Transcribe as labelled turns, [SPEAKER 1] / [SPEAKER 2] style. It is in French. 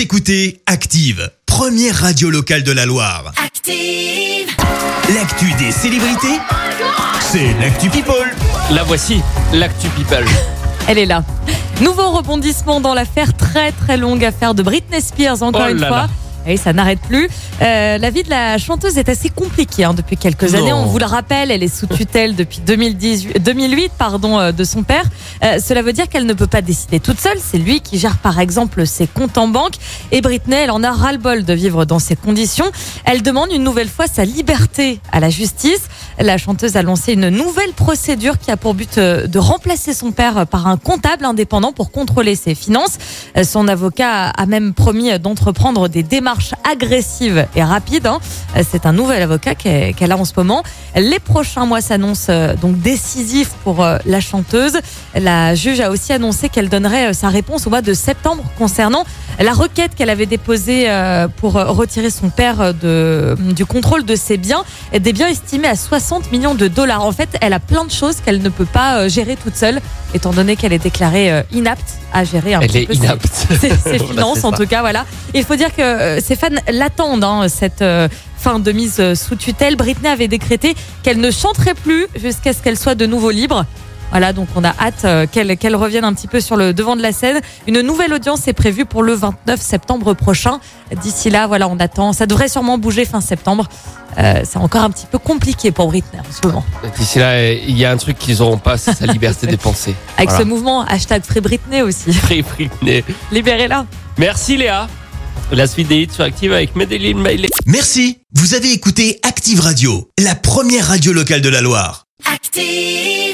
[SPEAKER 1] Vous écoutez Active, première radio locale de la Loire.
[SPEAKER 2] Active.
[SPEAKER 1] L'actu des célébrités, c'est l'actu People.
[SPEAKER 3] La voici, l'actu people.
[SPEAKER 4] Elle est là. Nouveau rebondissement dans l'affaire, très très longue affaire de Britney Spears, encore
[SPEAKER 3] Oh
[SPEAKER 4] une
[SPEAKER 3] là
[SPEAKER 4] fois.
[SPEAKER 3] là.
[SPEAKER 4] Et ça n'arrête plus. Euh, la vie de la chanteuse est assez compliquée hein, depuis quelques
[SPEAKER 3] Non.
[SPEAKER 4] années. On vous le rappelle, elle est sous tutelle depuis 2018, 2008 pardon, euh, de son père. Euh, cela veut dire qu'elle ne peut pas décider toute seule. C'est lui qui gère par exemple ses comptes en banque. Et Britney, elle en a ras-le-bol de vivre dans ces conditions. Elle demande une nouvelle fois sa liberté à la justice. La chanteuse a lancé une nouvelle procédure qui a pour but de remplacer son père par un comptable indépendant pour contrôler ses finances. Son avocat a même promis d'entreprendre des démarches agressives et rapides. hein. C'est un nouvel avocat qu'elle a en ce moment. Les prochains mois s'annoncent euh, donc décisifs pour euh, la chanteuse. La juge a aussi annoncé qu'elle donnerait euh, sa réponse au mois de septembre concernant la requête qu'elle avait déposée pour retirer son père du contrôle de ses biens, des biens estimés à 60 millions de dollars. En fait, elle a plein de choses qu'elle ne peut pas gérer toute seule, étant donné qu'elle est déclarée euh, inapte à gérer un
[SPEAKER 3] Elle
[SPEAKER 4] petit
[SPEAKER 3] est
[SPEAKER 4] peu ses-
[SPEAKER 3] inapte.
[SPEAKER 4] ses, ses
[SPEAKER 3] Voilà,
[SPEAKER 4] finances en tout cas voilà. Il faut dire que euh, ses fans l'attendent hein, cette euh, fin de mise sous tutelle. Britney avait décrété qu'elle ne chanterait plus jusqu'à ce qu'elle soit de nouveau libre voilà, donc on a hâte euh, qu'elle qu'elle revienne un petit peu sur le devant de la scène. Une nouvelle audience est prévue pour le 29 septembre prochain. D'ici là, voilà, on attend. Ça devrait sûrement bouger fin septembre. Euh, c'est encore un petit peu compliqué pour Britney en ce moment.
[SPEAKER 3] D'ici là, il y a un truc qu'ils n'auront pas, c'est sa liberté de penser.
[SPEAKER 4] Avec
[SPEAKER 3] Voilà.
[SPEAKER 4] ce mouvement hashtag Free Britney aussi.
[SPEAKER 3] Free Britney.
[SPEAKER 4] Libérez-la.
[SPEAKER 3] Merci Léa. La suite des hits sur Active avec Medellin Mailey.
[SPEAKER 1] Merci, vous avez écouté Active Radio, la première radio locale de la Loire.
[SPEAKER 2] Active.